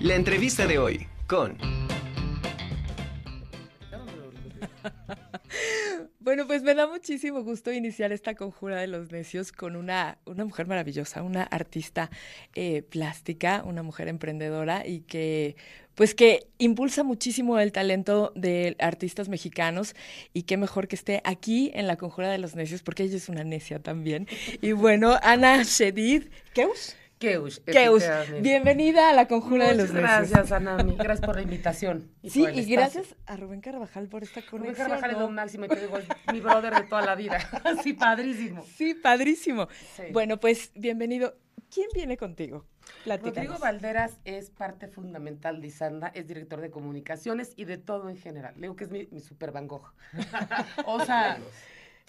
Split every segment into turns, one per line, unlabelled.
La entrevista de hoy con...
Bueno, pues me da muchísimo gusto iniciar esta conjura de los necios con una, una mujer maravillosa, una artista eh, plástica, una mujer emprendedora y que pues que impulsa muchísimo el talento de artistas mexicanos y qué mejor que esté aquí en la Conjura de los Necios porque ella es una necia también. Y bueno, Ana Shedid, ¿Keus?
Keus.
Keus, bienvenida a la Conjura de los.
Gracias, Anami. Gracias por la invitación.
sí, y gracias a Rubén Carvajal por esta conexión.
Rubén Carvajal es lo máximo y te digo, mi brother de toda la vida. Sí, padrísimo.
Sí, padrísimo. Bueno, pues bienvenido. ¿Quién viene contigo?
Rodrigo Valderas es parte fundamental de Isanda, es director de comunicaciones y de todo en general. Le digo que es mi, super Van Gogh. o sea,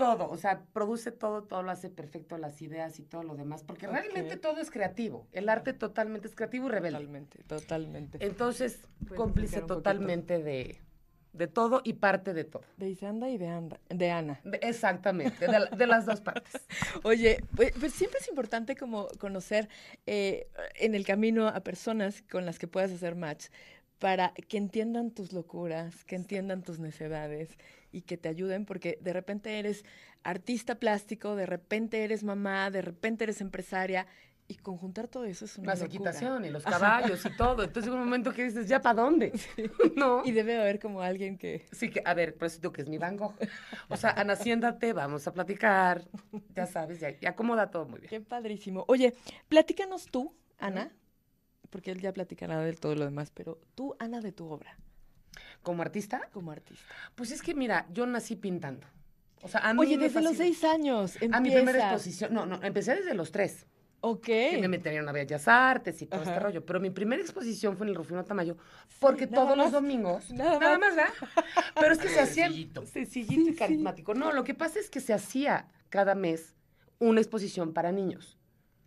todo, o sea, produce todo, todo lo hace perfecto, las ideas y todo lo demás, porque realmente todo es creativo. El arte totalmente es creativo y rebelde.
Totalmente, totalmente.
Entonces, cómplice totalmente de de todo y parte de todo.
De Isanda y de, de Ana.
exactamente, de, las dos partes.
Oye, pues, pues, siempre es importante como conocer eh, en el camino a personas con las que puedas hacer match para que entiendan tus locuras, que entiendan tus necedades y que te ayuden, porque de repente eres artista plástico, de repente eres mamá, de repente eres empresaria, y conjuntar todo eso es una
Más equitación y los caballos y todo. Entonces, en un momento que dices, ¿ya para dónde?
No. Y debe haber como alguien que...
Sí, que, a ver, pues tú que es mi bango. O sea, Ana, siéntate, vamos a platicar. Ya sabes, ya, acomoda todo muy bien.
Qué padrísimo. Oye, platícanos tú, Ana, porque él ya platicará del todo lo demás, pero tú, Ana, de tu obra.
¿Como artista?
Como artista.
Pues es que, mira, yo nací pintando.
O sea, a mí Oye, desde los seis años.
A mi primera exposición. No, no, empecé desde los tres.
Ok.
Que me meterían a Bellas Artes y todo este rollo. Pero mi primera exposición fue en el Rufino Tamayo, porque todos los domingos. Nada, más, ¿verdad? Pero es que se hacía. Sencillito. y carismático. No, lo que pasa es que se hacía cada mes una exposición para niños.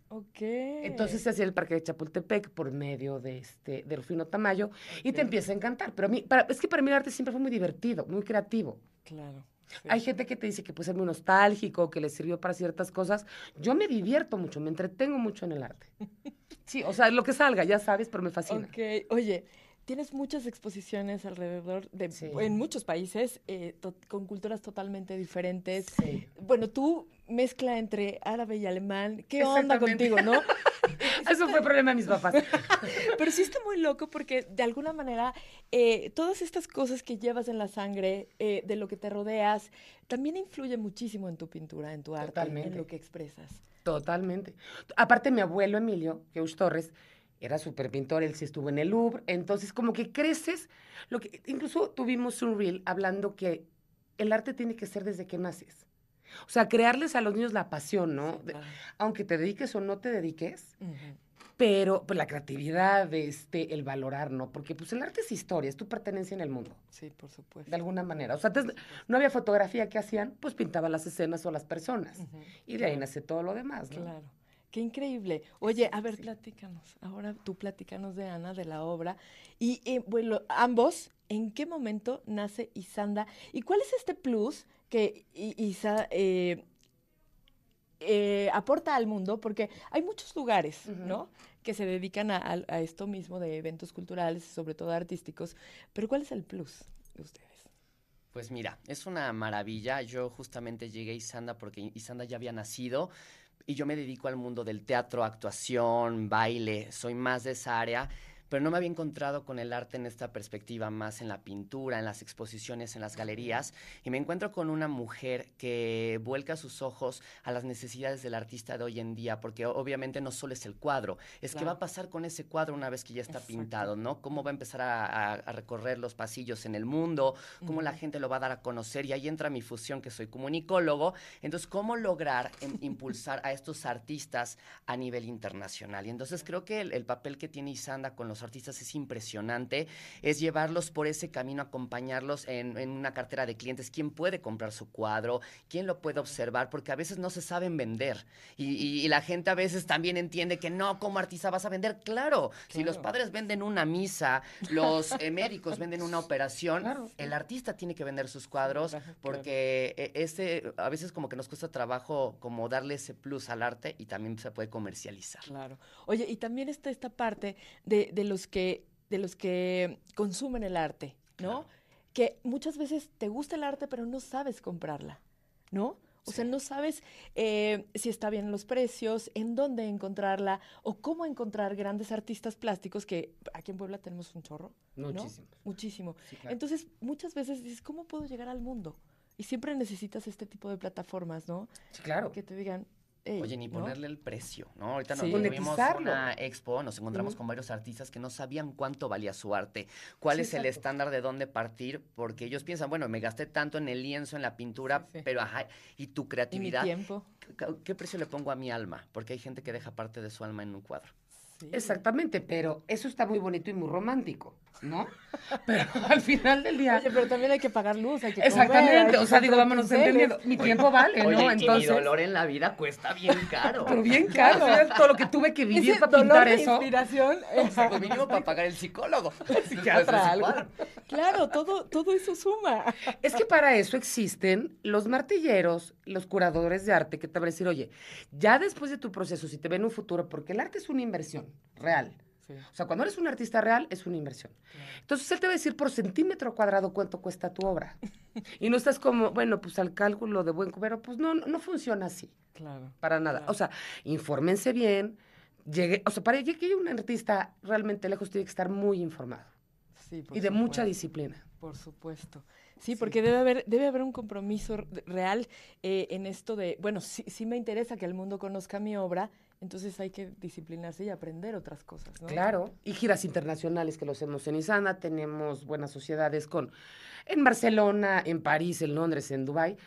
Ok.
Entonces se hacía el Parque de Chapultepec por medio de este, de Rufino Tamayo y te empieza a encantar. Pero a mí, es que para mí el arte siempre fue muy divertido, muy creativo.
Claro.
Hay gente que te dice que puede ser muy nostálgico, que le sirvió para ciertas cosas. Yo me divierto mucho, me entretengo mucho en el arte. Sí, o sea, lo que salga, ya sabes, pero me fascina.
Ok, oye, tienes muchas exposiciones alrededor de, en muchos países, eh, con culturas totalmente diferentes.
Sí.
Bueno, tú mezcla entre árabe y alemán. ¿Qué onda contigo, no?
Eso fue problema de mis papás.
Pero sí está muy loco porque de alguna manera eh, todas estas cosas que llevas en la sangre, eh, de lo que te rodeas, también influye muchísimo en tu pintura, en tu arte, en lo que expresas.
Totalmente. Aparte, mi abuelo Emilio, Geush Torres, era súper pintor, él sí estuvo en el Louvre, entonces como que creces, lo que, incluso tuvimos un reel hablando que el arte tiene que ser desde que naces. O sea, crearles a los niños la pasión, ¿no? Aunque te dediques o no te dediques, pero pues, la creatividad, este, el valorar, ¿no? Porque pues el arte es historia, es tu pertenencia en el mundo.
Sí, por supuesto.
De alguna manera. O sea, antes no había fotografía que hacían, pues pintaban las escenas o las personas. Y de ahí nace todo lo demás, ¿no?
Claro. Qué increíble. Oye, a ver, platícanos. Ahora tú platícanos de Ana, de la obra. Y eh, bueno, ambos, ¿en qué momento nace Isanda? ¿Y cuál es este plus que Isa eh, eh, aporta al mundo, porque hay muchos lugares, ¿no? Que se dedican a, esto mismo de eventos culturales, sobre todo artísticos, pero ¿cuál es el plus de ustedes?
Pues mira, es una maravilla. Yo justamente llegué a Isanda porque Isanda ya había nacido y yo me dedico al mundo del teatro, actuación, baile, soy más de esa área pero no me había encontrado con el arte en esta perspectiva, más en la pintura, en las exposiciones, en las galerías, y me encuentro con una mujer que vuelca sus ojos a las necesidades del artista de hoy en día, porque obviamente no solo es el cuadro, es que va a pasar con ese cuadro una vez que ya está pintado, ¿no? Cómo va a empezar a, recorrer los pasillos en el mundo, cómo la gente lo va a dar a conocer, y ahí entra mi fusión, que soy comunicólogo, entonces, ¿cómo lograr em, impulsar a estos artistas a nivel internacional? Y entonces creo que el, el papel que tiene Isanda con los artistas es impresionante, es llevarlos por ese camino, acompañarlos en, una cartera de clientes, quién puede comprar su cuadro, quién lo puede observar, porque a veces no se saben vender. Y, la gente a veces también entiende que no, como artista vas a vender. Claro, si los padres venden una misa, los eh, médicos venden una operación, el artista tiene que vender sus cuadros, porque e, ese, a veces como que nos cuesta trabajo como darle ese plus al arte y también se puede comercializar.
Claro. Oye, y también está esta parte de, de los que de los que consumen el arte, ¿no?
Claro.
Que muchas veces te gusta el arte, pero no sabes comprarla, ¿no? O sea, no sabes eh, si está bien los precios, en dónde encontrarla o cómo encontrar grandes artistas plásticos que aquí en Puebla tenemos un chorro. ¿no?
Muchísimo.
Muchísimo.
Sí, claro.
Entonces, muchas veces dices, ¿cómo puedo llegar al mundo? Y siempre necesitas este tipo de plataformas, ¿no?
Sí, claro.
Que te digan, "Ey",
Oye, ni
¿no?
ponerle el precio, ¿no? Ahorita nos
Sí.
tuvimos
Monetizarlo.
una expo, nos encontramos con varios artistas que no sabían cuánto valía su arte, cuál
Sí,
es el estándar de dónde partir, porque ellos piensan, bueno, me gasté tanto en el lienzo, en la pintura,
Sí, sí.
pero ajá, y tu
Y mi
creatividad,
tiempo.
¿qué, qué precio le pongo a mi alma? Porque hay gente que deja parte de su alma en un cuadro.
Sí.
Exactamente, pero eso está muy bonito y muy romántico, ¿no? Pero al final del día...
Oye, pero también hay que pagar luz, hay que comer,
Exactamente,
hay
o sea, digo, vámonos entendiendo. Mi tiempo vale, ¿no?
Oye, y mi
Entonces,
dolor en la vida cuesta bien caro.
pero bien caro, ¿sabes? Todo lo que tuve que vivir
Ese
para
dolor
pintar
de
eso.
inspiración.
O sea, pues mínimo para pagar el psicólogo.
psiquiatra, algo. Claro, todo, todo eso suma.
Es que para eso existen los martilleros, los curadores de arte que te van a decir, oye, ya después de tu proceso, si te ven un futuro, porque el arte es una inversión real. O sea, cuando eres un artista real, es una inversión. Entonces él te va a decir por centímetro cuadrado cuánto cuesta tu obra. Y no estás como, bueno, pues al cálculo de buen cubero, pues no, no, no funciona así,
Claro.
para nada.
Claro.
O sea, infórmense bien. Llegue, o sea, para que haya un artista realmente lejos tiene que estar muy informado
Sí, por
y de mucha disciplina.
Por supuesto. Sí, porque debe haber, debe haber un compromiso real eh, en esto de, bueno, sí, sí me interesa que el mundo conozca mi obra, entonces hay que disciplinarse y aprender otras cosas, ¿no?
Claro, y giras internacionales que lo hacemos en Isana, tenemos buenas sociedades con en Barcelona, en París, en Londres, en Dubái,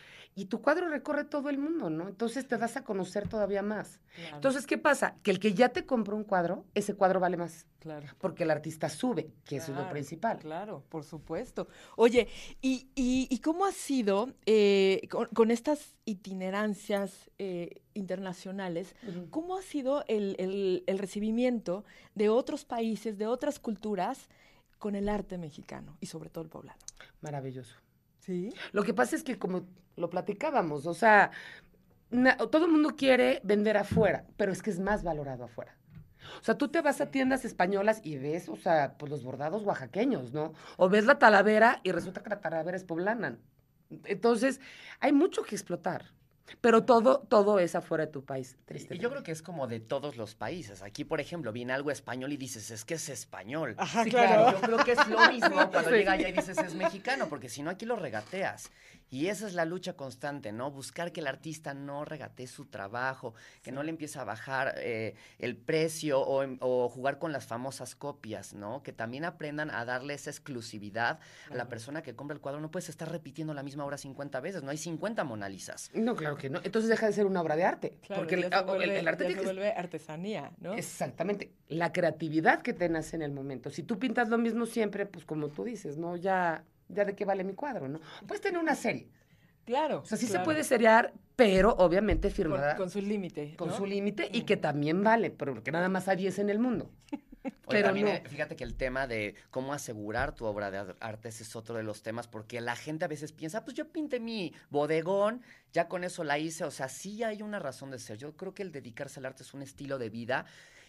y tu cuadro recorre todo el mundo, ¿no? Entonces te das a conocer todavía más.
Claro,
Entonces, ¿qué pasa? Que el que ya te compró un cuadro, ese cuadro vale más,
claro.
porque el artista sube, que eso es lo principal.
Claro, por supuesto. Oye, ¿y, y, y cómo ha sido eh, con, con estas itinerancias eh, internacionales? ¿Cómo ha sido el, el- el recibimiento de otros países, de otras culturas, con el arte mexicano y sobre todo el poblano?
Maravilloso.
Sí.
Lo que pasa es que como lo platicábamos, o sea, na- todo el mundo quiere vender afuera, pero es que es más valorado afuera. O sea, tú te vas a tiendas españolas y ves, o sea, pues los bordados oaxaqueños, ¿no? O ves la talavera y resulta que la talavera es poblana. Entonces, hay mucho que explotar. Pero todo, todo es afuera de tu país,
Y
tristemente.
yo creo que es como de todos los países. Aquí, por ejemplo, viene algo español y dices, es que es español.
Ajá,
Sí,
claro.
claro.
Yo creo que es lo mismo cuando
Sí.
llega allá y dices es mexicano, porque si no aquí lo regateas. Y esa es la lucha constante, ¿no? Buscar que el artista no regatee su trabajo, que no le empiece a bajar eh, el precio o, em- o jugar con las famosas copias, ¿no? Que también aprendan a darle esa exclusividad a la persona que compra el cuadro. No puedes estar repitiendo la misma obra 50 veces, no hay 50 Mona Lisas.
No, claro que no. Entonces deja de ser una obra de arte.
Claro,
porque el, ah, el-
vuelve,
el arte
ya se vuelve artesanía, ¿no?
Exactamente. La creatividad que te nace en el momento. Si tú pintas lo mismo siempre, pues como tú dices, ¿no? Ya, ya de qué vale mi cuadro, ¿no? Puedes tener una serie.
Claro.
O sea, sí se puede seriar, pero obviamente firmada
con su límite.
con su límite y que también vale, pero porque nada más hay 10 en el mundo.
Oye,
Pero
también,
no.
fíjate que el tema de cómo asegurar tu obra de ar- arte ese es otro de los temas, porque la gente a veces piensa, pues yo pinté mi bodegón, ya con eso la hice, o sea, sí hay una razón de ser. Yo creo que el dedicarse al arte es un estilo de vida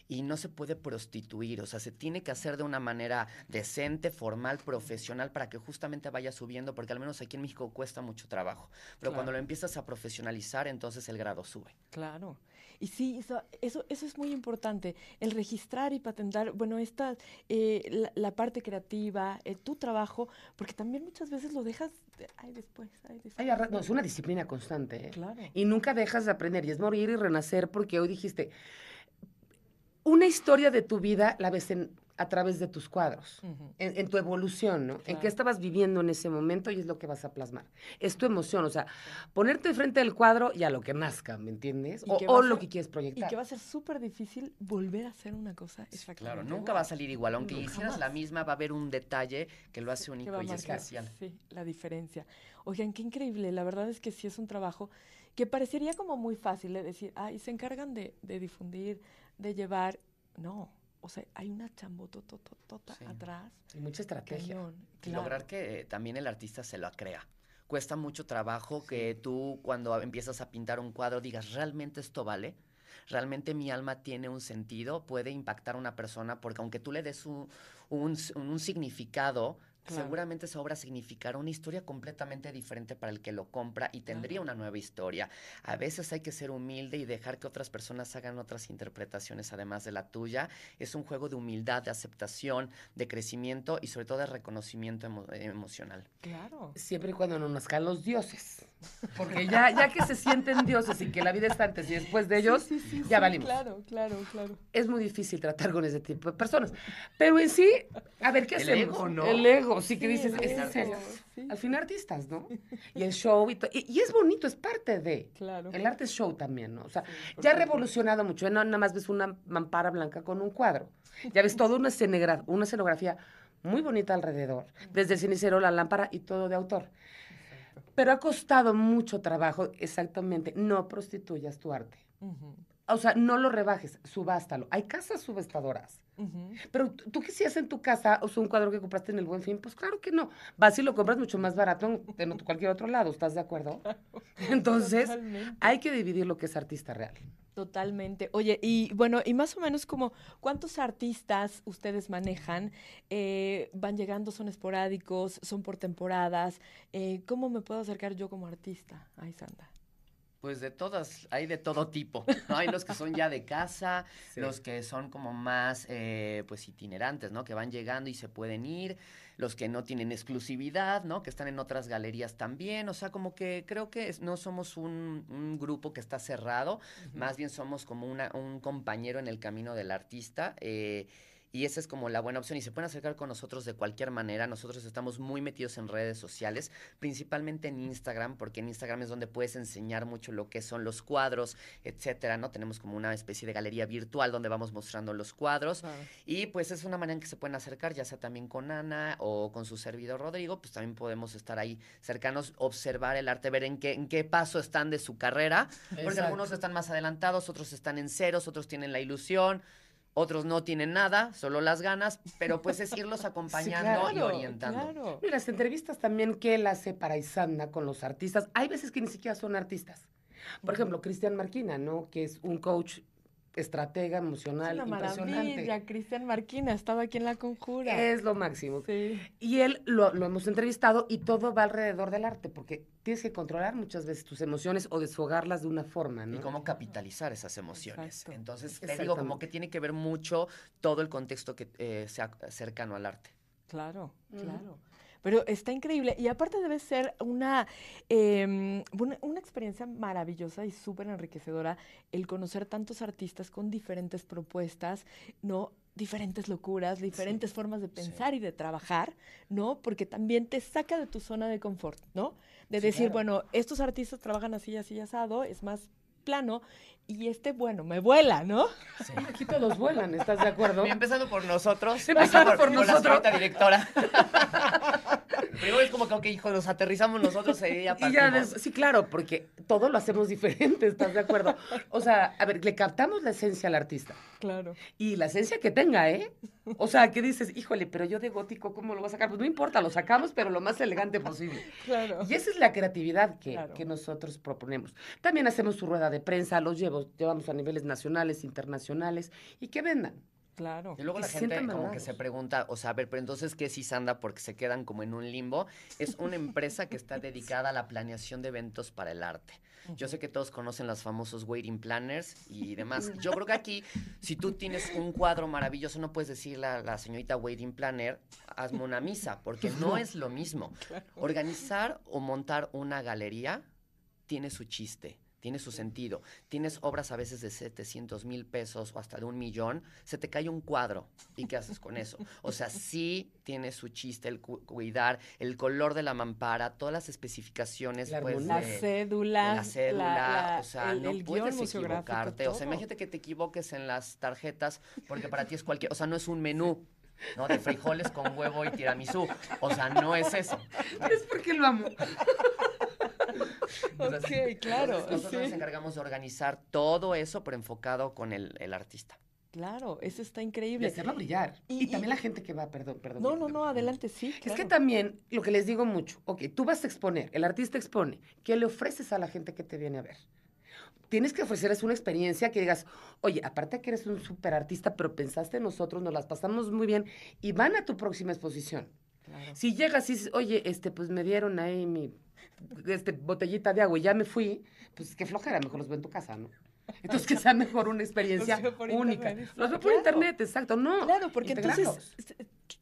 y no se puede prostituir, o sea, se tiene que hacer de una manera decente, formal, profesional, para que justamente vaya subiendo, porque al menos aquí en México cuesta mucho trabajo, pero cuando lo empiezas a profesionalizar, entonces el grado sube.
Claro. Y sí, eso, eso, eso es muy importante, el registrar y patentar, bueno, esta, eh, la, la parte creativa, eh, tu trabajo, porque también muchas veces lo dejas, de- ay, después, ay, después.
Ay, no, es una disciplina constante, ¿eh?
Claro.
Y nunca dejas de aprender, y es morir y renacer, porque hoy dijiste, una historia de tu vida la ves en, a través de tus cuadros. En, en tu evolución, ¿no? En qué estabas viviendo en ese momento y es lo que vas a plasmar. Es tu emoción, o sea, ponerte frente del cuadro y a lo que nazca, ¿me entiendes?
Y
O, lo que quieres
Y
proyectar.
que va a ser súper difícil volver a hacer una cosa exactamente
Claro, nunca va a salir igual, aunque hicieras la misma, va a haber un detalle que lo hace único y especial.
Sí, la diferencia. Oigan, qué increíble. La verdad es que sí es un trabajo que parecería como muy fácil de decir, ay, se encargan de, de difundir, de llevar. No, o sea, hay una chambotototota
Sí.
atrás.
Hay mucha estrategia.
Cañón.
Y
claro.
lograr que eh, también el artista se lo crea. Cuesta mucho trabajo que tú cuando empiezas a pintar un cuadro digas, ¿realmente esto vale? Realmente mi alma tiene un sentido, puede impactar a una persona, porque aunque tú le des un, un, un significado,
Claro.
seguramente esa obra significará una historia completamente diferente para el que lo compra y tendría una nueva historia. A veces hay que ser humilde y dejar que otras personas hagan otras interpretaciones además de la tuya. Es un juego de humildad, de aceptación, de crecimiento y sobre todo de reconocimiento emo- emocional.
Claro.
Siempre y cuando no nazcan los dioses. Porque ya, ya que se sienten dioses y que la vida está antes y después de ellos,
Sí, sí, sí,
ya
sí,
valimos.
Claro, claro, claro.
Es muy difícil tratar con ese tipo de personas. Pero en sí, a ver, ¿qué
El
hacemos?
ego, ¿no?
El ego, sí que dices. Al fin artistas, ¿no? Y el show y, to- y, y es bonito, es parte de.
Claro.
El arte es show también, ¿no? O sea, ya ha revolucionado mucho. Ya no nada más ves una mampara blanca con un cuadro. Ya ves toda una, escenografía muy bonita alrededor. Desde el cenicero, la lámpara y todo de autor. Pero ha costado mucho trabajo, exactamente. No prostituyas tu arte.
Ujú,
O sea, no lo rebajes, subástalo. Hay casas subestadoras. Pero tú hacías en tu casa, o sea, un cuadro que compraste en el Buen Fin, pues claro que no. Vas y lo compras mucho más barato en, cualquier otro lado, ¿estás de acuerdo? Entonces,
Totalmente.
hay que dividir lo que es artista real.
Totalmente. Oye, y bueno, y más o menos como, ¿cuántos artistas ustedes manejan? Eh, ¿Van llegando, son esporádicos, son por temporadas? Eh, ¿Cómo me puedo acercar yo como artista a Isanda?
Pues de todas, hay de todo tipo. ¿no? Hay los que son ya de casa,
Sí.
los que son como más eh, pues itinerantes, ¿no? Que van llegando y se pueden ir, los que no tienen exclusividad, ¿no? Que están en otras galerías también. O sea, como que creo que es- no somos un, un grupo que está cerrado, más bien somos como una, un compañero en el camino del artista. eh, y esa es como la buena opción. Y se pueden acercar con nosotros de cualquier manera. Nosotros estamos muy metidos en redes sociales, principalmente en Instagram, porque en Instagram es donde puedes enseñar mucho lo que son los cuadros, etcétera, ¿no? Tenemos como una especie de galería virtual donde vamos mostrando los cuadros. Y pues es una manera en que se pueden acercar, ya sea también con Ana o con su servidor Rodrigo, pues también podemos estar ahí cercanos, observar el arte, ver en qué, en qué paso están de su carrera, porque algunos están más adelantados, otros están en ceros, otros tienen la ilusión. Otros no tienen nada, solo las ganas, pero pues es irlos acompañando y
claro,
orientando.
Claro.
Y las entrevistas también que él hace para Isanda con los artistas, hay veces que ni siquiera son artistas. Por ejemplo, Cristian Marquina, ¿no? Que es un coach estratega
Es
emocional
una
impresionante.
maravilla, Cristian Marquina, estaba aquí en La Conjura.
Es lo máximo.
Sí.
Y él lo, lo hemos entrevistado y todo va alrededor del arte, porque tienes que controlar muchas veces tus emociones o desfogarlas de una forma, ¿no?
Y cómo capitalizar esas emociones.
Exacto.
Entonces, te digo, como
Exactamente.
que tiene que ver mucho todo el contexto que eh, sea cercano al arte.
Claro, claro. Pero está increíble. Y aparte debe ser una, em, una, una experiencia maravillosa y súper enriquecedora el conocer tantos artistas con diferentes propuestas, ¿no? Diferentes locuras, diferentes formas de pensar y de trabajar, ¿no? Porque también te saca de tu zona de confort, ¿no? De
Sí,
decir,
claro.
bueno, estos artistas trabajan así, así, asado, es más plano, y este, bueno, me vuela, ¿no?
Aquí todos vuelan, ¿estás de acuerdo?
Y empezando por nosotros,
Empezando por
la
nosotros.
señorita directora. Primero es como que, ok, hijo, nos aterrizamos nosotros y ya
Y ya, des- sí, claro, porque todo lo hacemos diferente, ¿estás de acuerdo? O sea, a ver, le captamos la esencia al artista.
Claro.
Y la esencia que tenga, ¿eh? O sea, que dices, híjole, pero yo de gótico, ¿cómo lo voy a sacar? Pues no importa, lo sacamos, pero lo más elegante posible.
Claro.
Y esa es la creatividad que,
Claro.
que nosotros proponemos. También hacemos su rueda de prensa, los llevo, llevamos a niveles nacionales, internacionales, y que vendan.
Claro.
Y luego la gente como que se pregunta, o sea, a ver, pero entonces, ¿qué es Isanda? Porque se quedan como en un limbo. Es una empresa que está dedicada a la planeación de eventos para el arte. Yo sé que todos conocen los famosos wedding planners y demás. Yo creo que aquí, si tú tienes un cuadro maravilloso, no puedes decirle a la señorita wedding planner, hazme una misa, porque no es lo mismo. Organizar o montar una galería tiene su chiste, tiene su sentido. Tienes obras a veces de 700 mil pesos o hasta de un millón, se te cae un cuadro. ¿Y qué haces con eso? O sea, sí tiene su chiste el cu- cuidar, el color de la mampara, todas las especificaciones.
La
pues,
armonía.
Las
de- la cédula,
la- la-
o sea,
el-
no
el
puedes equivocarte. O sea, imagínate que te equivoques en las tarjetas porque para ti es cualquier, o sea, no es un menú. ¿no? De frijoles con huevo y tiramisú. O sea, no es eso.
Es porque lo amo.
Ok, claro.
Entonces, nosotros nos encargamos de organizar todo eso, pero enfocado con el, el artista.
Claro, eso está
Y
increíble.
hacerlo brillar.
Y-
Y,
y-
también la gente que va, perdón, perdón.
No, no, no, adelante, sí.
Es que también, lo que les digo mucho, ok, tú vas a exponer, el artista expone, ¿qué le ofreces a la gente que te viene a ver? tienes que ofrecerles una experiencia que digas, oye, aparte que eres un súper artista, pero pensaste en nosotros, nos las pasamos muy bien y van a tu próxima exposición.
Claro.
Si llegas y dices, oye, este, pues me dieron ahí mi este, botellita de agua y ya me fui, pues qué flojera, mejor los veo en tu casa, ¿no? Entonces que sea mejor una experiencia única.
internet,
Los veo por
claro.
internet, exacto, no.
Claro, porque entonces s-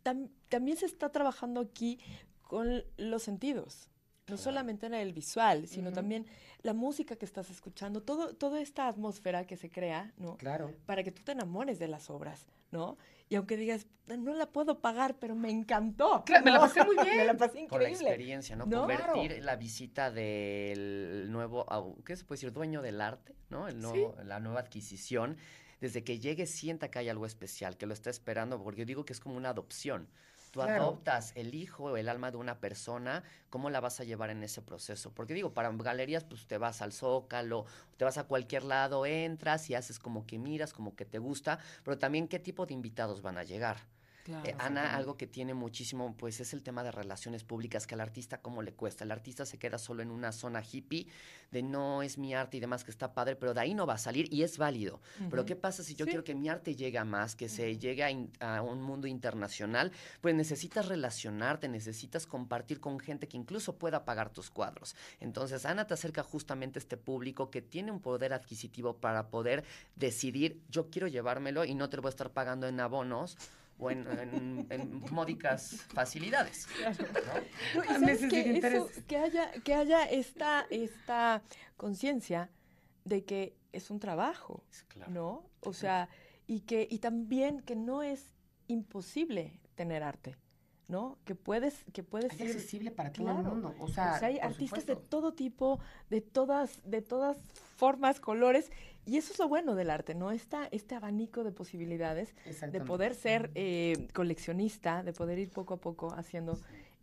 tam- también se está trabajando aquí con los sentidos. No solamente en el visual, sino
Ujú.
también la música que estás escuchando, todo, toda esta atmósfera que se crea, ¿no?
Claro.
Para que tú te enamores de las obras, ¿no? Y aunque digas, no la puedo pagar, pero me encantó.
Claro, me la pasé muy
me la
bien.
Con la experiencia, ¿no?
No,
Convertir
claro.
la visita del nuevo, ¿qué se puede decir? Dueño del arte, ¿no? El nuevo, La nueva adquisición. Desde que llegue, sienta que hay algo especial, que lo está esperando, porque yo digo que es como una adopción. Tú
Claro.
adoptas el hijo o el alma de una persona, ¿cómo la vas a llevar en ese proceso? Porque digo, para galerías, pues te vas al Zócalo, te vas a cualquier lado, entras y haces como que miras, como que te gusta, pero también qué tipo de invitados van a llegar.
Claro.
Eh, Ana, algo que tiene muchísimo, pues es el tema de relaciones públicas, que al artista cómo le cuesta. El artista se queda solo en una zona hippie de no es mi arte y demás, que está padre, pero de ahí no va a salir y es válido. Pero. ¿qué pasa si yo
Sí.
quiero que mi arte llegue a más, que se llegue a, in- a un mundo internacional? Pues necesitas relacionarte, necesitas compartir con gente que incluso pueda pagar tus cuadros. Entonces, Ana te acerca justamente a este público que tiene un poder adquisitivo para poder decidir, yo quiero llevármelo y no te lo voy a estar pagando en abonos o en, en- en módicas facilidades. ¿no?
No, sabes que eso- haya, que haya esta, esta conciencia de que es un trabajo,
Claro.
¿no? O sea, y que, y también que no es imposible tener arte, ¿no? Que puedes, que puedes
Es
ir-
accesible para todo el mundo. O sea,
o sea, hay artistas de todo tipo, de todas, de todas formas, colores, y eso es lo bueno del arte, ¿no? Esta, este abanico de posibilidades de poder ser eh, coleccionista, de poder ir poco a poco haciendo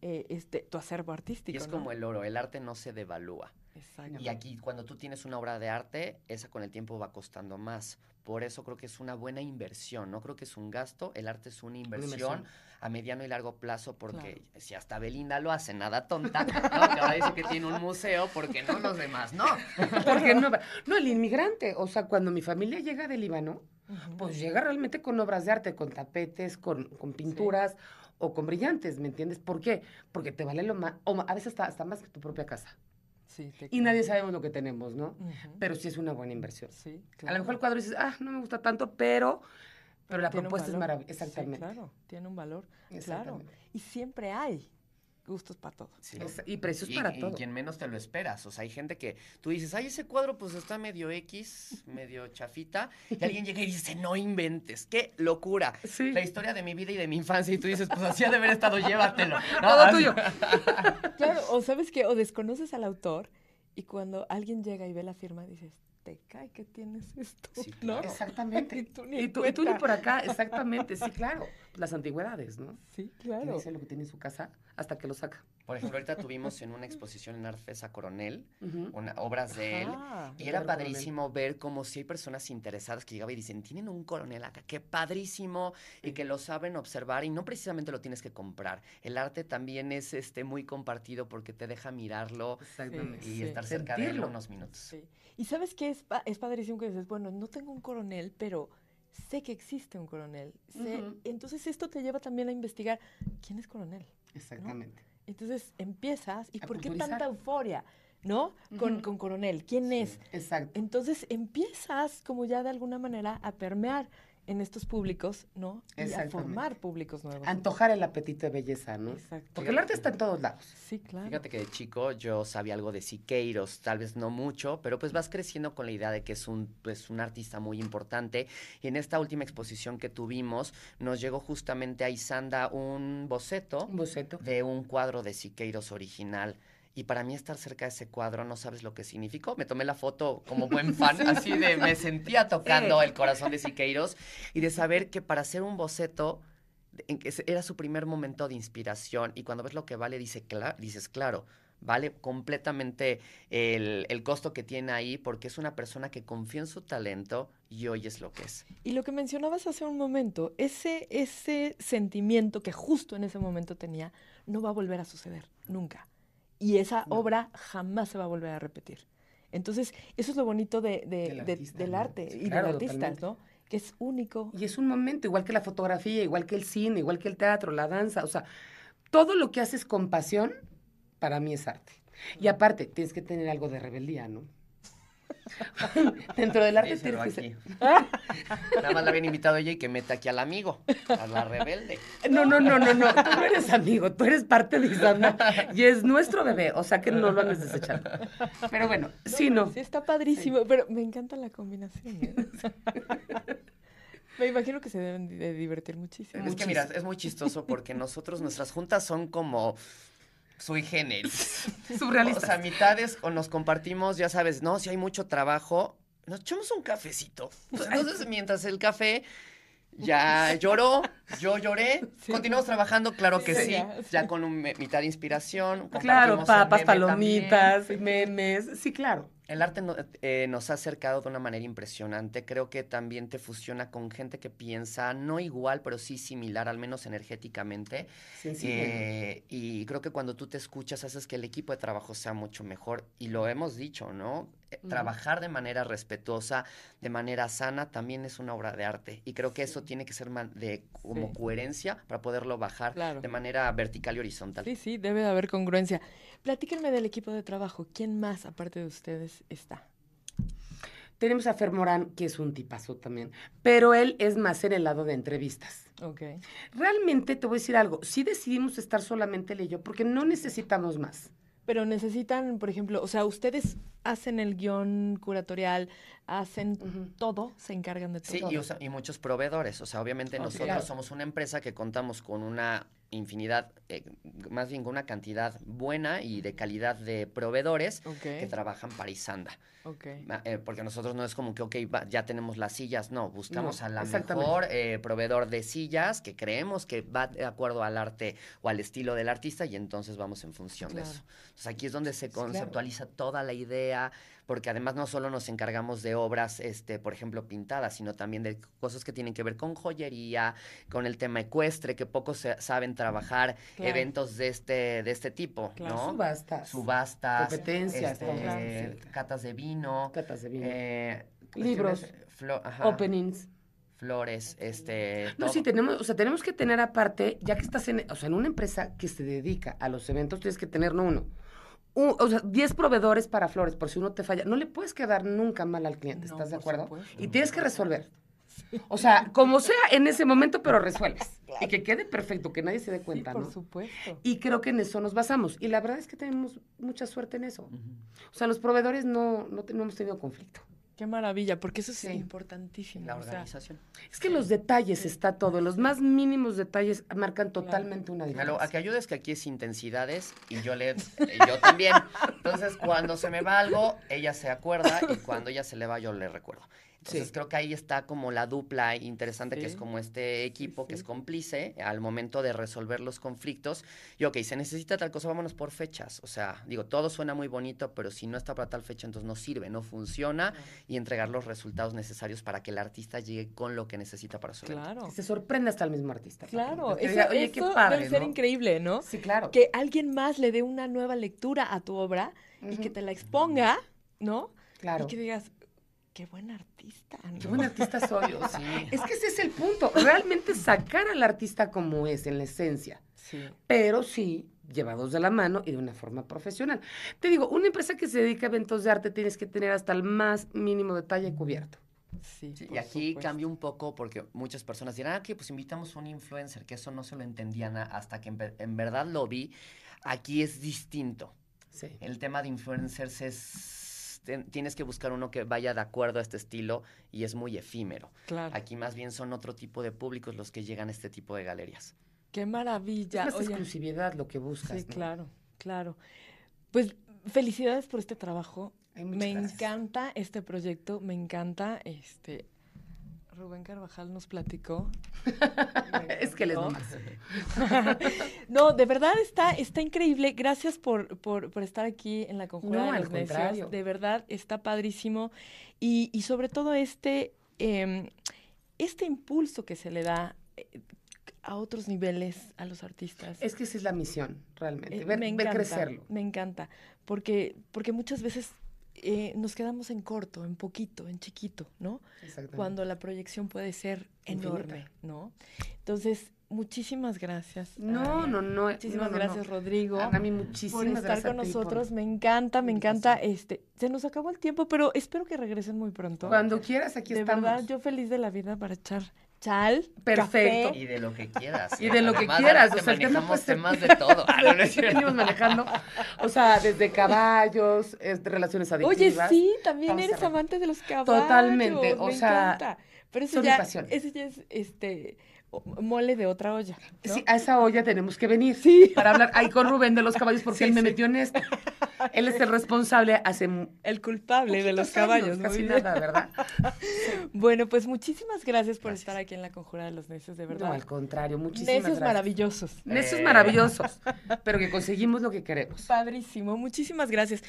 eh, este tu acervo artístico.
Y es
¿no?
como el oro, el arte no se devalúa.
Exacto.
Y aquí cuando tú tienes una obra de arte, esa con el tiempo va costando más. Por eso creo que es una buena inversión. No creo que es un gasto, el arte es una inversión,
inversión.
a mediano y largo plazo porque
Claro.
si hasta Belinda lo hace, nada tonta, ¿no? que ahora dice que tiene un museo, porque no los demás, no.
Porque no, no, el inmigrante, o sea, cuando mi familia llega de Líbano,
Ujú.
pues llega realmente con obras de arte, con tapetes, con, con pinturas o con brillantes, ¿me entiendes? ¿Por qué? Porque te vale lo más, o a veces hasta, hasta más que tu propia casa.
Sí, te
Y nadie sabemos lo que tenemos, ¿no? Pero sí es una buena inversión.
Sí,
A
claro.
lo mejor el cuadro dices, ah, no me gusta tanto, pero, pero la propuesta es maravillosa.
Sí,
Exactamente.
claro, tiene un valor. Claro. Y siempre hay gustos para todo.
Sí.
Es- y precios
Y,
para
y
todo.
quien menos te lo esperas. O sea, hay gente que tú dices, ay, ese cuadro pues está medio X, medio chafita. Y alguien llega y dice, no inventes, qué locura.
Sí.
La historia de mi vida y de mi infancia. Y tú dices, pues así ha de haber estado, llévatelo. No,
Todo
así-
tuyo.
Claro, o sabes que, o desconoces al autor y cuando alguien llega y ve la firma dices, te cae que tienes esto,
Sí,
¿no?
Exactamente.
Y tú ni
y, tú, y tú ni por acá, exactamente, sí, claro. Las antigüedades, ¿no?
Sí,
Que
claro.
dice lo que tiene en su casa hasta que lo saca.
Por ejemplo, ahorita tuvimos en una exposición en Artfesa Coronel
Ujú.
una, obras de él.
Ajá.
Y era
Coronel.
padrísimo ver como si hay personas interesadas que llegaban y dicen, tienen un coronel acá, qué padrísimo, y que lo saben observar y no precisamente lo tienes que comprar. El arte también es este muy compartido porque te deja mirarlo y
Sí.
estar cerca de él unos minutos.
Sí. Y sabes qué es, pa- es padrísimo que dices, bueno, no tengo un coronel, pero sé que existe un coronel. sé-. Entonces esto te lleva también a investigar quién es coronel.
Exactamente.
Entonces empiezas, ¿y
A
por qué tanta euforia? ¿No? Con, con coronel, ¿quién es?
Exacto.
Entonces empiezas como ya de alguna manera a permear en estos públicos, ¿no? Y a formar públicos nuevos.
Antojar el apetito de belleza, ¿no?
Exacto.
Porque el arte está en todos lados.
Sí, claro.
Fíjate que de chico yo sabía algo de Siqueiros, tal vez no mucho, pero pues vas creciendo con la idea de que es un, pues, un artista muy importante. Y en esta última exposición que tuvimos, nos llegó justamente a Isanda un boceto
Un boceto.
de un cuadro de Siqueiros original. Y para mí estar cerca de ese cuadro no sabes lo que significó. Me tomé la foto como buen fan, así de me sentía tocando el corazón de Siqueiros y de saber que para hacer un boceto en que se- era su primer momento de inspiración y cuando ves lo que vale dice, dices, claro, vale completamente el, el costo que tiene ahí porque es una persona que confía en su talento y hoy es lo que es.
Y lo que mencionabas hace un momento, ese, ese sentimiento que justo en ese momento tenía, no va a volver a suceder, nunca. Y esa
No.
obra jamás se va a volver a repetir. Entonces, eso es lo bonito de, de-
Del
de-
artista,
arte y
claro,
del artista,
totalmente.
¿no? Que es único.
Y es un momento, igual que la fotografía, igual que el cine, igual que el teatro, la danza, o sea, todo lo que haces con pasión, para mí es arte. Y aparte, tienes que tener algo de rebeldía, ¿no? Dentro del arte tienes que
aquí.
ser...
Nada más la habían invitado ella y que meta aquí al amigo, a la rebelde.
No, no, no, no, no, tú no eres amigo, tú eres parte de Isabel y es nuestro bebé, o sea que no lo andes desechando. Pero bueno, sí, no.
Sí, está padrísimo, pero me encanta la combinación. ¿eh? me imagino que se deben de divertir muchísimo.
Es que mira, es muy chistoso porque nosotros, nuestras juntas son como sui generis. O
Surrealistas.
sea, mitades o nos compartimos, ya sabes, no, si hay mucho trabajo, nos echamos un cafecito. Entonces, mientras el café ya lloró, yo lloré,
Sí.
continuamos trabajando, claro que
Sí,
sí,
ya,
ya,
sí.
con un mitad de inspiración.
Claro, papas,
también.
palomitas, memes, sí, claro.
El arte no- eh, nos ha acercado de una manera impresionante. Creo que también te fusiona con gente que piensa no igual, pero sí similar, al menos energéticamente.
Sencillo.
Eh, y creo que cuando tú te escuchas haces que el equipo de trabajo sea mucho mejor. Y lo hemos dicho, ¿no? Trabajar de manera respetuosa, de manera sana, también es una obra de arte. Y creo que eso tiene que ser de como
Sí.
coherencia para poderlo bajar
Claro.
de manera vertical y horizontal.
Sí, sí, debe de haber congruencia. Platíquenme del equipo de trabajo. ¿Quién más, aparte de ustedes, está?
Tenemos a Fer Morán, que es un tipazo también, pero él es más en el lado de entrevistas.
Ok.
Realmente te voy a decir algo, sí decidimos estar solamente él y yo, porque no necesitamos más.
Pero necesitan, por ejemplo, o sea, ustedes hacen el guion curatorial, hacen todo, se encargan de todo.
Sí, y, usa- y muchos proveedores. O sea, obviamente nosotros
Claro.
somos una empresa que contamos con una infinidad, eh, más bien con una cantidad buena y de calidad de proveedores que trabajan para Isanda. eh, porque nosotros no es como que, ok, va- ya tenemos las sillas. No, buscamos
No,
a la mejor eh, proveedor de sillas que creemos que va de acuerdo al arte o al estilo del artista y entonces vamos en función
Claro.
de eso. Entonces aquí es donde se
claro.
conceptualiza toda la idea, porque además no solo nos encargamos de obras, este, por ejemplo, pintadas, sino también de cosas que tienen que ver con joyería, con el tema ecuestre, que pocos se- saben trabajar
Claro.
eventos de este, de este tipo,
Claro.
¿no?
Subastas.
Subastas,
Competencias,
este,
competencias.
catas de vino,
Catas de vino.
eh,
Libros.
flo- ajá,
Openings.
flores, este,
No,
todo.
sí, tenemos, o sea, tenemos que tener aparte, ya que estás en, o sea, en una empresa que se dedica a los eventos, tienes que tener, no uno, un- o sea, 10 proveedores para flores, por si uno te falla. No le puedes quedar nunca mal al cliente,
No,
¿estás de acuerdo?
supuesto.
Y tienes que resolver. O sea, como sea en ese momento, pero resuelves. Y que quede perfecto, que nadie se dé cuenta,
sí, por
¿no?
supuesto.
Y creo que en eso nos basamos. Y la verdad es que tenemos mucha suerte en eso. O sea, los proveedores no, no, no hemos tenido conflicto.
Qué maravilla, porque eso es
Sí.
importantísimo.
La
o sea,
organización.
Es que los detalles está todo. Los más mínimos detalles marcan totalmente una
Mira, lo-
diferencia.
a que ayudes que aquí es intensidades y yo le y yo también. Entonces, cuando se me va algo, ella se acuerda y cuando ella se le va, yo le recuerdo. Entonces,
Sí.
creo que ahí está como la dupla interesante, que es como este equipo que
sí.
es cómplice al momento de resolver los conflictos. Y, ok, se necesita tal cosa, vámonos por fechas. O sea, digo, todo suena muy bonito, pero si no está para tal fecha, entonces no sirve, no funciona. Y entregar los resultados necesarios para que el artista llegue con lo que necesita para su evento.
Claro,
Que se sorprenda hasta el mismo artista.
claro. Eso,
diga, Oye, qué padre,
debe ser
¿no?
increíble, ¿no?
Sí, claro.
Que alguien más le dé una nueva lectura a tu obra y que te la exponga, ¿no?
Claro.
Y que digas, qué buen artista. ¿no?
Qué buen artista soy. o sea,
Sí.
Es que ese es el punto. Realmente sacar al artista como es, en la esencia.
Sí.
Pero sí llevados de la mano y de una forma profesional. Te digo, una empresa que se dedica a eventos de arte tienes que tener hasta el más mínimo detalle cubierto.
Sí,
y aquí
supuesto.
cambia un poco porque muchas personas dirán, ah, que pues invitamos a un influencer, que eso no se lo entendían hasta que en, en verdad lo vi. Aquí es distinto.
Sí.
El tema de influencers es... ten- tienes que buscar uno que vaya de acuerdo a este estilo y es muy efímero.
Claro.
Aquí más bien son otro tipo de públicos los que llegan a este tipo de galerías.
Qué maravilla.
es más
Oye,
exclusividad lo que buscas.
sí,
¿no?
claro, claro. Pues felicidades por este trabajo.
Ay,
Me
gracias.
encanta este proyecto, me encanta este Rubén Carvajal nos platicó.
Es que les nomás.
No, de verdad está, está increíble. Gracias por, por, por estar aquí en la conjura
No,
de los necios. De verdad está padrísimo. Y, y sobre todo este, em, este impulso que se le da eh, a otros niveles a los artistas.
Es que esa es la misión, realmente.
Eh,
ver,
me
ver
encanta,
crecerlo.
Me encanta. Porque, porque muchas veces eh, nos quedamos en corto, en poquito, en chiquito, ¿no?
Exactamente.
Cuando la proyección puede ser
Infinita.
enorme, ¿no? Entonces, muchísimas gracias.
No, no, no.
Muchísimas
no, no,
gracias,
no.
Rodrigo.
A mí muchísimas
por estar
gracias
con
por-
nosotros. Me encanta, me encanta. Este, se nos acabó el tiempo, pero espero que regresen muy pronto.
Cuando quieras, aquí
de
estamos.
verdad, yo feliz de la vida para echar chal,
Perfecto.
café.
Y de lo que quieras.
Y de lo que quieras, o sea,
manejamos
puede ser-
temas de todo. Ah, no, no es.
Venimos manejando. O sea, desde caballos, relaciones
Oye,
adictivas.
sí, también eres amante de los caballos.
Totalmente, o
me
sea,
encanta. Pero eso
son mi
ya,
pasión.
ese ya es este mole de otra olla. ¿no?
Sí, a esa olla tenemos que venir.
Sí.
Para hablar ahí con Rubén de los caballos, porque
Sí,
él me
sí.
metió en esto. Él es el responsable hace
El culpable de los
años,
caballos. muy
Casi
bien.
nada, ¿verdad?
Bueno, pues muchísimas gracias por
Gracias.
estar aquí en la Conjura de los Necios, de
No,
verdad.
al contrario, muchísimas
Necios
gracias.
maravillosos.
Necios
Eh.
maravillosos, pero que conseguimos lo que queremos.
Padrísimo, muchísimas gracias.